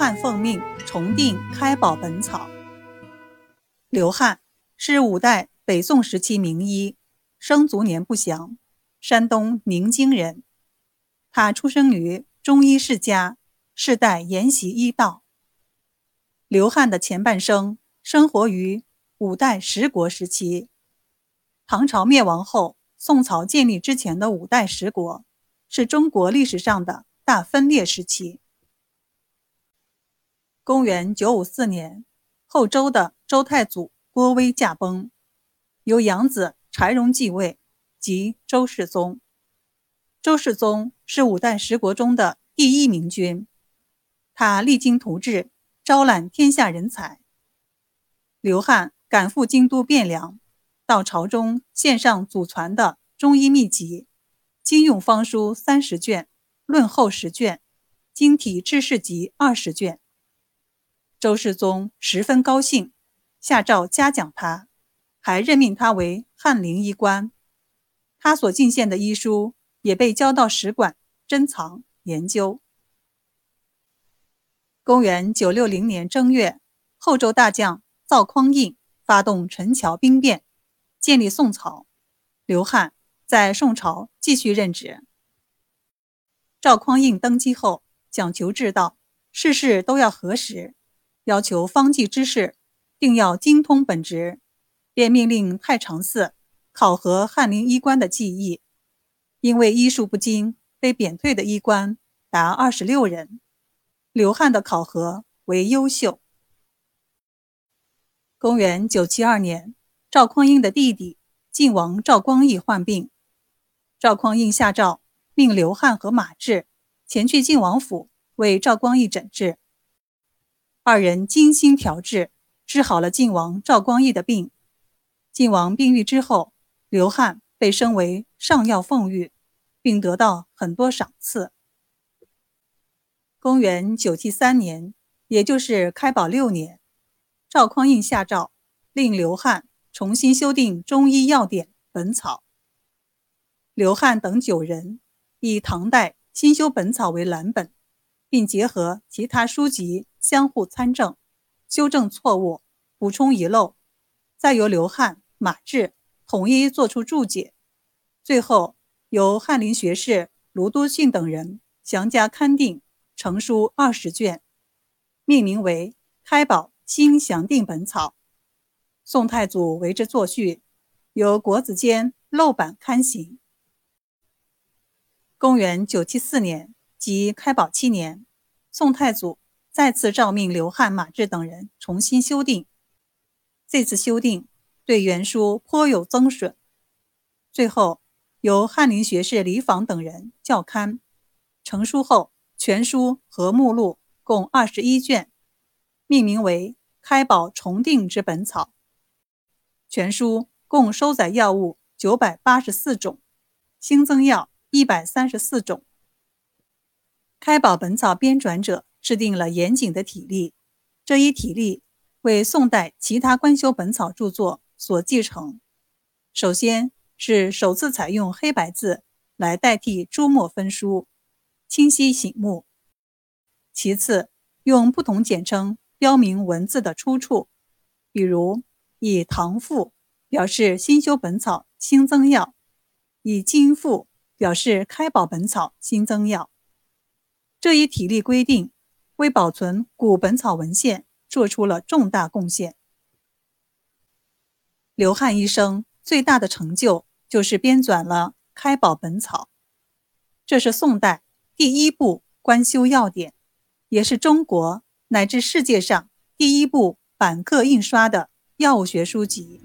汉奉命重定《开宝本草》。刘汉是五代北宋时期名医，生卒年不详，山东宁津人。他出生于中医世家，世代研习医道。刘汉的前半生生活于五代十国时期，唐朝灭亡后，宋朝建立之前的五代十国，是中国历史上的大分裂时期。公元九五四年，后周的周太祖郭威驾崩，由养子柴荣继位，即周世宗。周世宗是五代十国中的第一明君，他励精图治，招揽天下人才。刘汉赶赴京都汴梁，到朝中献上祖传的中医秘籍《金用方书》三十卷，《论后》十卷，《经体治世集》二十卷。周世宗十分高兴，下诏嘉奖他，还任命他为翰林医官。他所进献的医书。也被交到使馆珍藏研究。公元九六零年正月，后周大将赵匡胤发动陈桥兵变，建立宋朝。刘汉在宋朝继续任职。赵匡胤登基后，讲求治道，事事都要核实，要求方剂之士定要精通本职，便命令太常寺考核翰林医官的技艺。因为医术不精，被贬退的医官达二十六人。刘汉的考核为优秀。公元九七二年，赵匡胤的弟弟晋王赵光义患病，赵匡胤下诏命刘汉和马志前去晋王府为赵光义诊治。二人精心调治，治好了晋王赵光义的病。晋王病愈之后，刘汉。被升为上药奉御，并得到很多赏赐。公元九七三年，也就是开宝六年，赵匡胤下诏令刘汉重新修订中医药典《本草》。刘汉等九人以唐代新修《本草》为蓝本，并结合其他书籍相互参证，修正错误，补充遗漏，再由刘汉、马志。统一作出注解，最后由翰林学士卢多逊等人详加勘定，成书二十卷，命名为《开宝新详定本草》。宋太祖为之作序，由国子监漏版刊行。公元九七四年，即开宝七年，宋太祖再次诏命刘汉、马志等人重新修订。这次修订。对原书颇有增损，最后由翰林学士李昉等人校勘成书后，全书和目录共二十一卷，命名为《开宝重定之本草》。全书共收载药物九百八十四种，新增药一百三十四种。开宝本草编纂者制定了严谨的体例，这一体例为宋代其他官修本草著作。所继承，首先是首次采用黑白字来代替朱墨分书，清晰醒目；其次，用不同简称标明文字的出处，比如以“唐赋”表示新修本草新增药，以“金赋”表示开宝本草新增药。这一体例规定，为保存古本草文献做出了重大贡献。刘汉一生最大的成就就是编纂了《开宝本草》，这是宋代第一部官修药典，也是中国乃至世界上第一部版刻印刷的药物学书籍。